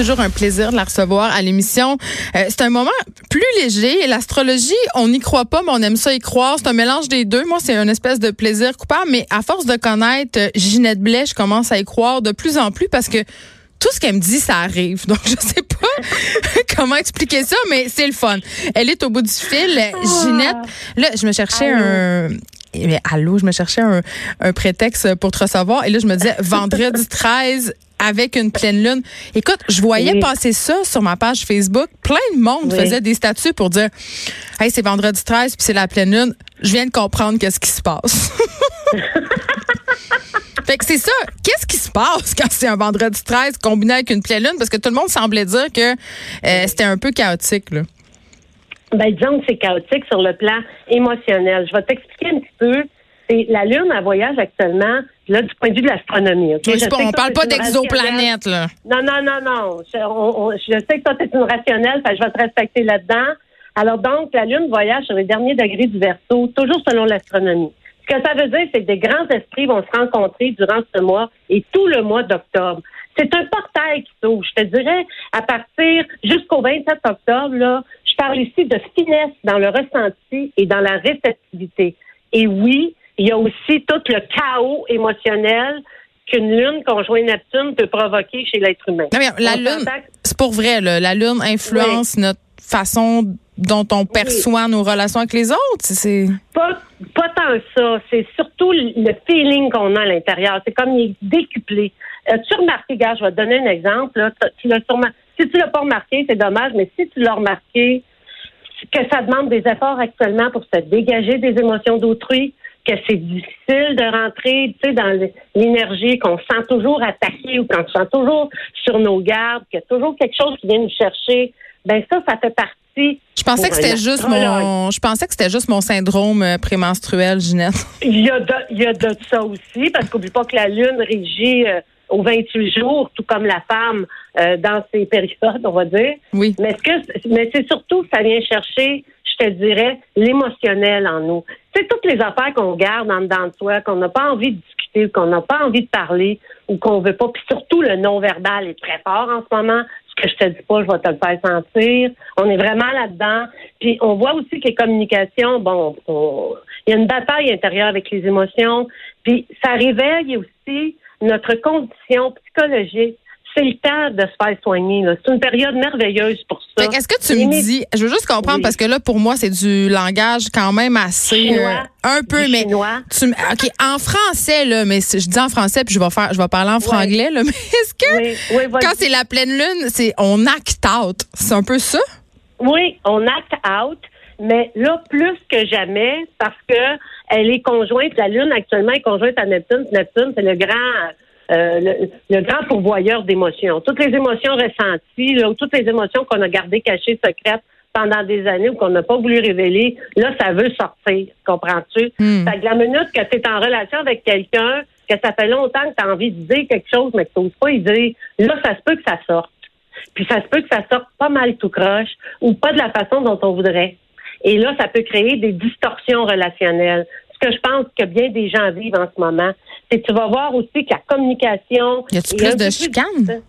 toujours un plaisir de la recevoir à l'émission. Euh, c'est un moment plus léger. L'astrologie, on n'y croit pas, mais on aime ça y croire. C'est un mélange des deux. Moi, c'est une espèce de plaisir coupable. Mais à force de connaître euh, Ginette Blais, je commence à y croire de plus en plus parce que tout ce qu'elle me dit, ça arrive. Donc, je sais pas comment expliquer ça, mais c'est le fun. Elle est au bout du fil. Ginette, là, je me cherchais un mais allô, je me cherchais un, un, prétexte pour te recevoir. Et là, je me disais, vendredi 13 avec une pleine lune. Écoute, je voyais passer ça sur ma page Facebook. Plein de monde faisait des statuts pour dire, hey, c'est vendredi 13 puis c'est la pleine lune. Je viens de comprendre qu'est-ce qui se passe. Fait que c'est ça. Qu'est-ce qui se passe quand c'est un vendredi 13 combiné avec une pleine lune? Parce que tout le monde semblait dire que euh, c'était un peu chaotique. Là. Ben, disons que c'est chaotique sur le plan émotionnel. Je vais t'expliquer un petit peu. C'est la Lune, elle voyage actuellement, là, du point de vue de l'astronomie. Okay? on ne parle pas d'exoplanète, là. Non, non, non, non. Je, je sais que toi, tu es une rationnelle, fait je vais te respecter là-dedans. Alors, donc, la Lune voyage sur les derniers degrés du verso, toujours selon l'astronomie. Ce que ça veut dire, c'est que des grands esprits vont se rencontrer durant ce mois et tout le mois d'octobre. C'est un portail qui s'ouvre. Je te dirais, à partir jusqu'au 27 octobre, là, parle ici de finesse dans le ressenti et dans la réceptivité. Et oui, il y a aussi tout le chaos émotionnel qu'une lune conjointe Neptune peut provoquer chez l'être humain. la lune, c'est pour vrai, la lune influence notre façon dont on perçoit nos relations avec les autres. C'est pas pas tant ça. C'est surtout le feeling qu'on a à l'intérieur. C'est comme il est décuplé. As-tu remarqué, gars, je vais te donner un exemple. Tu l'as sûrement, si tu l'as pas remarqué, c'est dommage, mais si tu l'as remarqué, que ça demande des efforts actuellement pour se dégager des émotions d'autrui, que c'est difficile de rentrer, tu sais, dans l'énergie, qu'on se sent toujours attaqué ou qu'on se sent toujours sur nos gardes, qu'il y a toujours quelque chose qui vient nous chercher. Ben ça, ça fait partie. Je pensais que c'était juste mon, je pensais que c'était juste mon syndrome euh, prémenstruel, Ginette. Il y a de, il y a de ça aussi, parce qu'oublie pas que la lune régit euh, aux 28 jours, tout comme la femme euh, dans ces périodes, on va dire. Oui. Mais, ce que, mais c'est surtout ça vient chercher, je te dirais, l'émotionnel en nous. C'est toutes les affaires qu'on garde en dedans de soi, qu'on n'a pas envie de discuter, qu'on n'a pas envie de parler ou qu'on veut pas. Puis surtout, le non-verbal est très fort en ce moment. Ce que je te dis pas, je vais te le faire sentir. On est vraiment là-dedans. Puis on voit aussi que les communications, bon, il y a une bataille intérieure avec les émotions. Puis ça réveille aussi notre condition psychologique. C'est le temps de se faire soigner. C'est une période merveilleuse pour ça. Est-ce que tu me dis, je veux juste comprendre parce que là pour moi c'est du langage quand même assez euh, un peu mais tu OK en français là mais je dis en français puis je vais faire je vais parler en franglais là mais est-ce que quand c'est la pleine lune, c'est on act out, c'est un peu ça? Oui, on act out mais là, plus que jamais, parce que elle est conjointe, la Lune actuellement est conjointe à Neptune. Neptune, c'est le grand euh, le, grand pourvoyeur d'émotions. Toutes les émotions ressenties, là, toutes les émotions qu'on a gardées cachées, secrètes pendant des années ou qu'on n'a pas voulu révéler, là, ça veut sortir. Comprends-tu? Hmm. Fait que la minute que tu es en relation avec quelqu'un, que ça fait longtemps que tu as envie de dire quelque chose, mais que tu n'oses pas y dire, là, ça se peut que ça sorte. Puis ça se peut que ça sorte pas mal tout croche ou pas de la façon dont on voudrait. Et là, ça peut créer des distorsions relationnelles. Ce que je pense que bien des gens vivent en ce moment, c'est que tu vas voir aussi que la communication. Y a-tu plus de chicanes?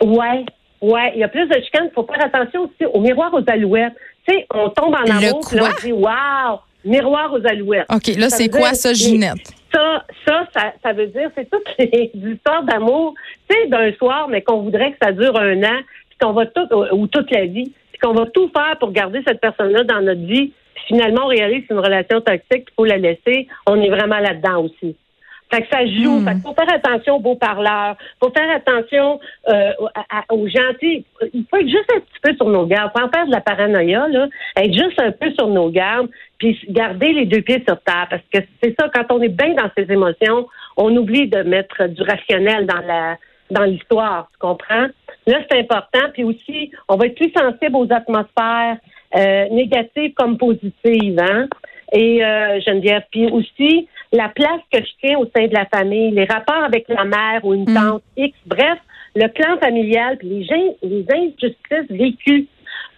Ouais, ouais, il y a plus de chicanes. Il faut faire attention aussi au miroir aux alouettes. Tu sais, on tombe en amour, puis on dit waouh, miroir aux alouettes. OK, là, c'est quoi ça, Ginette? Ça, ça, ça, veut dire, c'est toutes les histoires d'amour, tu sais, d'un soir, mais qu'on voudrait que ça dure un an, puis qu'on va tout, ou toute la vie qu'on va tout faire pour garder cette personne-là dans notre vie. Puis finalement, on réalise que c'est une relation toxique, il faut la laisser. On est vraiment là-dedans aussi. Fait que ça joue. Hmm. Fait faut faire attention aux beaux parleurs. Faut faire attention euh, aux gentils. Il faut être juste un petit peu sur nos gardes. Faut en faire de la paranoïa, là. Être juste un peu sur nos gardes, puis garder les deux pieds sur terre. Parce que c'est ça, quand on est bien dans ses émotions, on oublie de mettre du rationnel dans la dans l'histoire. Tu comprends? Là, c'est important. Puis aussi, on va être plus sensible aux atmosphères euh, négatives comme positives. Hein? Et euh, Geneviève, puis aussi la place que je tiens au sein de la famille, les rapports avec la mère ou une mm. tante X, bref, le clan familial, puis les, les injustices vécues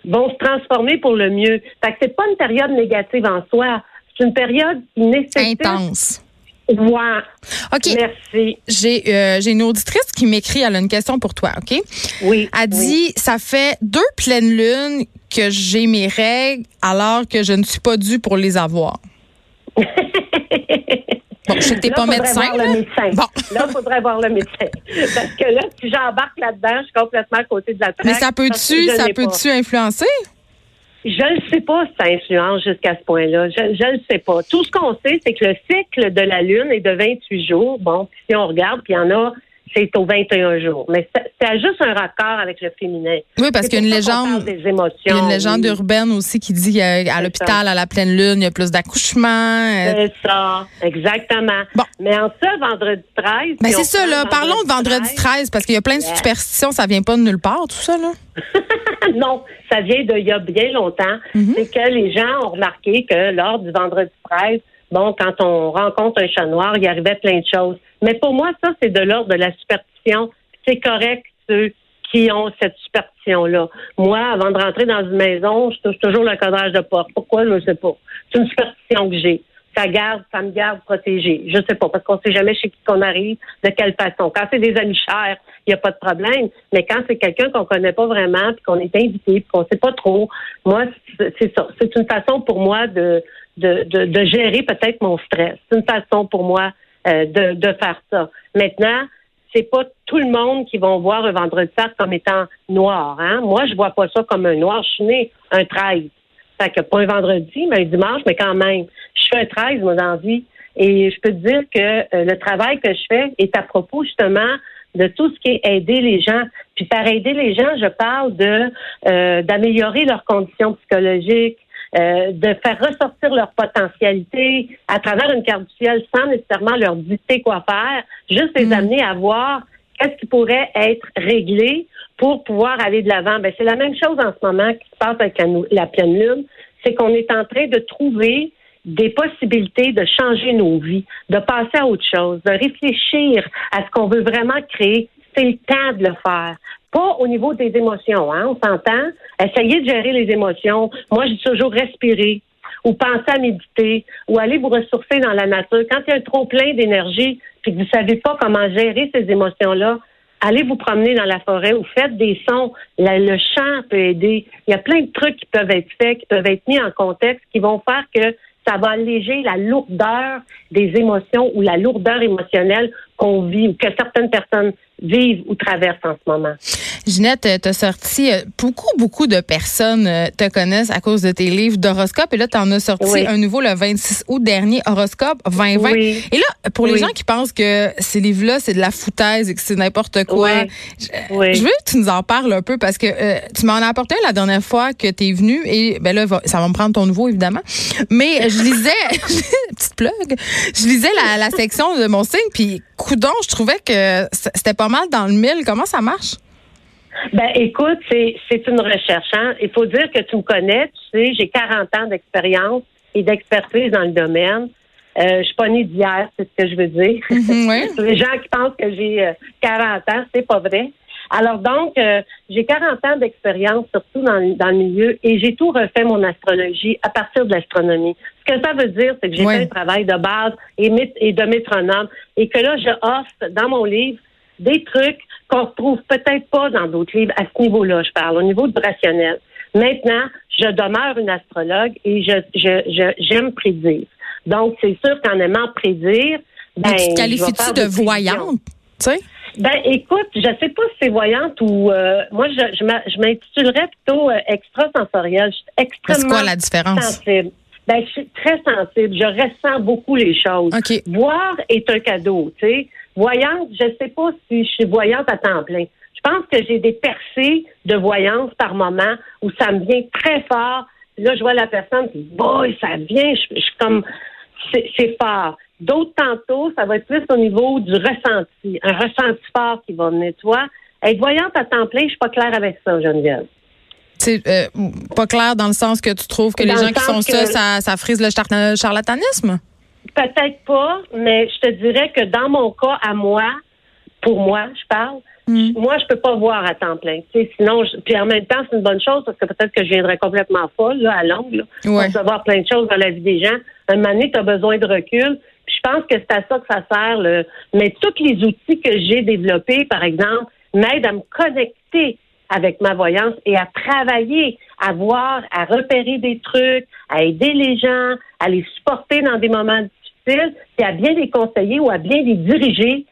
vont se transformer pour le mieux. Fait que c'est pas une période négative en soi, c'est une période qui nécessite intense. Ouais. OK. Merci. J'ai euh, j'ai une auditrice qui m'écrit, elle a une question pour toi, OK? Oui. Elle dit ça fait deux pleines lunes que j'ai mes règles alors que je ne suis pas due pour les avoir. bon, je sais que t'es Là, pas médecin. voir là. le médecin. Bon. Là, il faudrait voir le médecin. Parce que là, si j'embarque là-dedans, je suis complètement à côté de la traque. Mais ça peut-tu peut-tu influencer? Je ne sais pas si ça influence jusqu'à ce point-là. Je ne sais pas. Tout ce qu'on sait, c'est que le cycle de la Lune est de 28 jours. Bon, si on regarde, puis il y en a, c'est au 21 jours. Mais ça, ça a juste un raccord avec le féminin. Oui, parce qu'il y a une légende. des émotions. Il y a une légende oui. urbaine aussi qui dit qu'à à l'hôpital, à la pleine lune, il y a plus d'accouchements. euh, C'est ça, exactement. Bon. Mais en ça, vendredi 13. Ben si on c'est ça, là. Parlons de vendredi 13, parce qu'il y a plein de superstitions, ça vient pas de nulle part, tout ça, là. non, ça vient d'il y a bien longtemps. Mhm. C'est que les gens ont remarqué que lors du vendredi 13, bon, quand on rencontre un chat noir, il arrivait plein de choses. Mais pour moi, ça, c'est de l'ordre de la superstition. C'est correct, ceux qui ont cette superstition-là. Moi, avant de rentrer dans une maison, je touche toujours le cadrage de porte. Pourquoi? Je ne sais pas. C'est une superstition que j'ai. Ça garde, ça me garde protégée. Je sais pas, parce qu'on sait jamais chez qui qu'on arrive, de quelle façon. Quand c'est des amis chers, il n'y a pas de problème. Mais quand c'est quelqu'un qu'on connaît pas vraiment, puis qu'on est invité, puis qu'on sait pas trop, moi, c'est ça. C'est une façon pour moi de, de, de, gérer peut-être mon stress. C'est une façon pour moi euh, de, de faire ça. Maintenant, c'est pas tout le monde qui va voir un vendredi saint comme étant noir. Hein? Moi, je vois pas ça comme un noir. Je suis né un 13. Fait que pas un vendredi, mais un dimanche, mais quand même. Je fais un 13, moi, dans la vie. Et je peux te dire que euh, le travail que je fais est à propos, justement, de tout ce qui est aider les gens. Puis par aider les gens, je parle de euh, d'améliorer leurs conditions psychologiques, euh, de faire ressortir leur potentialité à travers une carte du ciel sans nécessairement leur dicter quoi faire, juste les Mm. amener à voir qu'est-ce qui pourrait être réglé pour pouvoir aller de l'avant? Ben, c'est la même chose en ce moment qui se passe avec la, pleine lune, c'est qu'on est en train de trouver des possibilités de changer nos vies, de passer à autre chose, de réfléchir à ce qu'on veut vraiment créer. C'est le temps de le faire. Pas au niveau des émotions, hein, on s'entend? Essayez de gérer les émotions. Moi, j'ai toujours respiré ou penser à méditer ou aller vous ressourcer dans la nature. Quand il y a un trop plein d'énergie puis que vous savez pas comment gérer ces émotions-là, allez vous promener dans la forêt ou faites des sons. Le chant peut aider. Il y a plein de trucs qui peuvent être faits, qui peuvent être mis en contexte, qui vont faire que ça va alléger la lourdeur des émotions ou la lourdeur émotionnelle qu'on vit ou que certaines personnes vivent ou traversent en ce moment. Ginette, tu as sorti, euh, beaucoup, beaucoup de personnes euh, te connaissent à cause de tes livres d'horoscope. Et là, tu en as sorti Oui. un nouveau le 26 août dernier, Horoscope 2020. Oui. Et là, pour les Oui. gens qui pensent que ces livres-là, c'est de la foutaise et que c'est n'importe quoi, Oui. je, Oui. je veux que tu nous en parles un peu parce que euh, tu m'en as apporté un la dernière fois que tu es venu et ben là, ça va me prendre ton nouveau, évidemment. Mais je lisais, petite plug, je lisais la, la section de mon signe, puis coudon, je trouvais que c'était pas mal dans le mille. Comment ça marche? Ben, écoute, c'est, c'est une recherche. Hein? Il faut dire que tu me connais, tu sais, j'ai 40 ans d'expérience et d'expertise dans le domaine. Euh, je suis pas née d'hier, c'est ce que je veux dire. Mhm, oui. Les gens qui pensent que j'ai euh, 40 ans, c'est pas vrai. Alors donc, euh, j'ai 40 ans d'expérience, surtout dans, le- dans le milieu, et j'ai tout refait mon astrologie à partir de l'astronomie. Ce que ça veut dire, c'est que j'ai fait un travail de base et, et de métronome, et que là, je offre dans mon livre des trucs qu'on retrouve peut-être pas dans d'autres livres à ce niveau-là, je parle, au niveau du rationnel. Maintenant, je demeure une astrologue et je, je, je- j'aime prédire. Donc, c'est sûr qu'en aimant prédire, ben, Mais tu te je vais qualifies-tu de voyante? Tu sais? Ben, écoute, je sais pas si c'est voyante ou euh, moi, je, je, m'intitulerais plutôt euh, extrasensorielle. Je suis C'est extrêmement quoi la différence? sensible. Ben, je suis très sensible. Je ressens beaucoup les choses. OK. Voir est un cadeau, tu sais. Voyante, je sais pas si je suis voyante à temps plein. Je pense que j'ai des percées de voyance par moment où ça me vient très fort. Là, je vois la personne, puis boy, ça vient. Je, je suis comme, c'est c'est fort. D'autres tantôt, ça va être plus au niveau du ressenti, un ressenti fort qui va venir. Tu vois, être voyante à temps plein, je suis pas claire avec ça, Geneviève. C'est euh, pas clair dans le sens que tu trouves que Dans les le gens qui font ça, ça, ça frise le char- charlatanisme? Peut-être pas, mais je te dirais que dans mon cas, à moi, pour moi, je parle, Mm. moi, je peux pas voir à temps plein. Sinon, je- puis en même temps, c'est une bonne chose parce que peut-être que je viendrais complètement folle là, à longue. Là. Ouais. On peut voir plein de choses dans la vie des gens. Un moment donné, tu as besoin de recul. Je pense que c'est à ça que ça sert. Mais tous les outils que j'ai développés, par exemple, m'aident à me connecter avec ma voyance et à travailler, à voir, à repérer des trucs, à aider les gens, à les supporter dans des moments difficiles, et à bien les conseiller ou à bien les diriger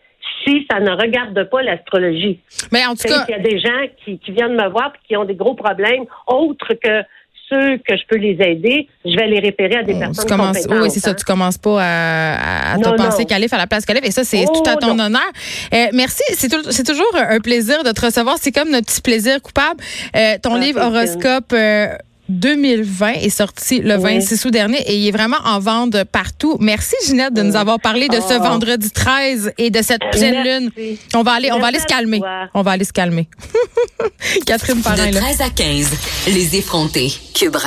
si ça ne regarde pas l'astrologie. Mais en tout cas, il y a des gens qui, qui viennent me voir et qui ont des gros problèmes autres que ceux que je peux les aider, je vais les référer à des personnes commences, compétentes. Oui, c'est ça. hein. Tu commences pas à, à Non, te penser calife à la place calife. Et ça, c'est Oh, tout à ton non. honneur. Euh, merci. C'est tou- c'est toujours un plaisir de te recevoir. C'est comme notre petit plaisir coupable. Euh, ton Ah, livre Horoscope euh, 2020 est sorti le Oui. 26 août dernier et il est vraiment en vente partout. Merci Ginette de nous avoir parlé de ce Oh. vendredi 13 et de cette pleine lune. On va aller, on va aller se calmer. toi. On va aller se calmer. Catherine Parrain, De là. 13 à 15, les effrontés. Cube Radio.